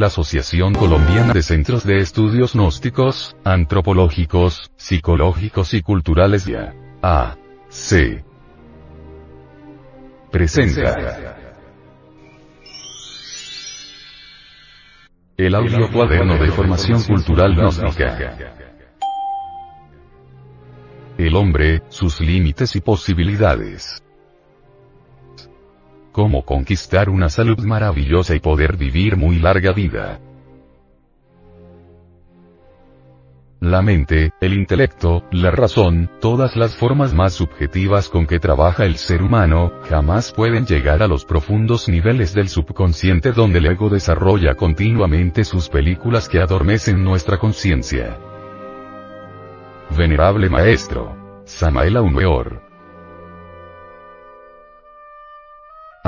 la Asociación Colombiana de Centros de Estudios Gnósticos, Antropológicos, Psicológicos y Culturales ya. A. Presenta. El audio cuaderno de formación cultural gnóstica. El hombre, sus límites y posibilidades. Cómo conquistar una salud maravillosa y poder vivir muy larga vida. La mente, el intelecto, la razón, todas las formas más subjetivas con que trabaja el ser humano, jamás pueden llegar a los profundos niveles del subconsciente donde el ego desarrolla continuamente sus películas que adormecen nuestra conciencia. Venerable Maestro. Samael Aumeor.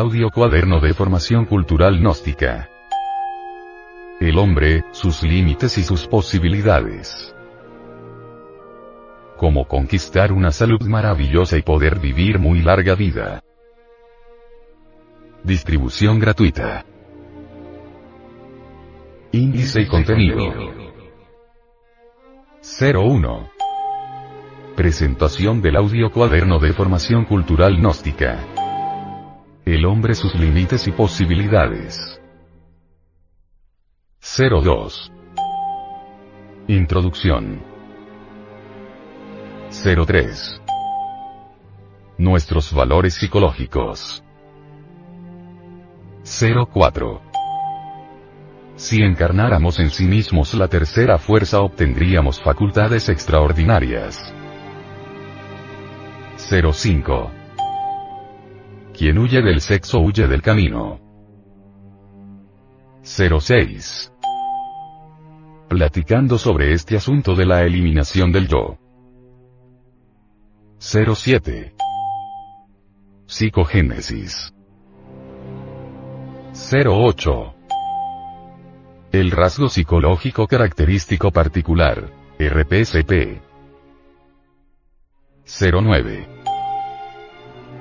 Audio cuaderno de formación cultural gnóstica. El hombre, sus límites y sus posibilidades. Cómo conquistar una salud maravillosa y poder vivir muy larga vida. Distribución gratuita. Índice y contenido. 01. Presentación del audio cuaderno de formación cultural gnóstica. El hombre sus límites y posibilidades. 02. Introducción. 03. Nuestros valores psicológicos. 04. Si encarnáramos en sí mismos la tercera fuerza obtendríamos facultades extraordinarias. 05. Quien huye del sexo huye del camino. 06. Platicando sobre este asunto de la eliminación del yo. 07. Psicogénesis. 08. El rasgo psicológico característico particular. RPSP. 09.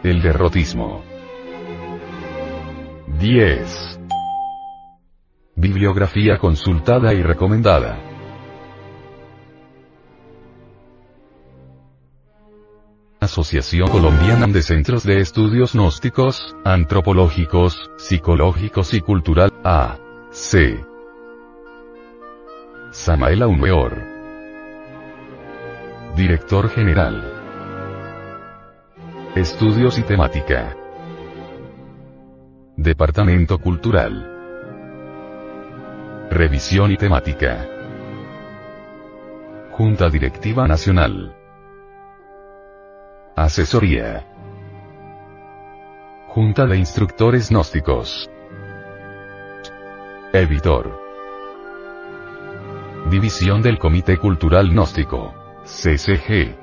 El derrotismo. 10. Bibliografía consultada y recomendada. Asociación Colombiana de Centros de Estudios Gnósticos, Antropológicos, Psicológicos y Cultural, A. C. Samael Aumeor. Director General. Estudios y temática. Departamento Cultural. Revisión y temática. Junta Directiva Nacional. Asesoría. Junta de Instructores Gnósticos. Editor. División del Comité Cultural Gnóstico. CCG.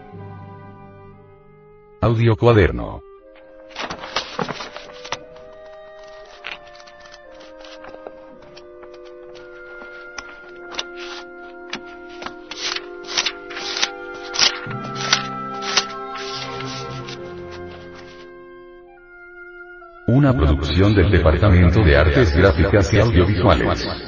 Audio cuaderno. Una producción del Departamento de Artes Gráficas y Audiovisuales.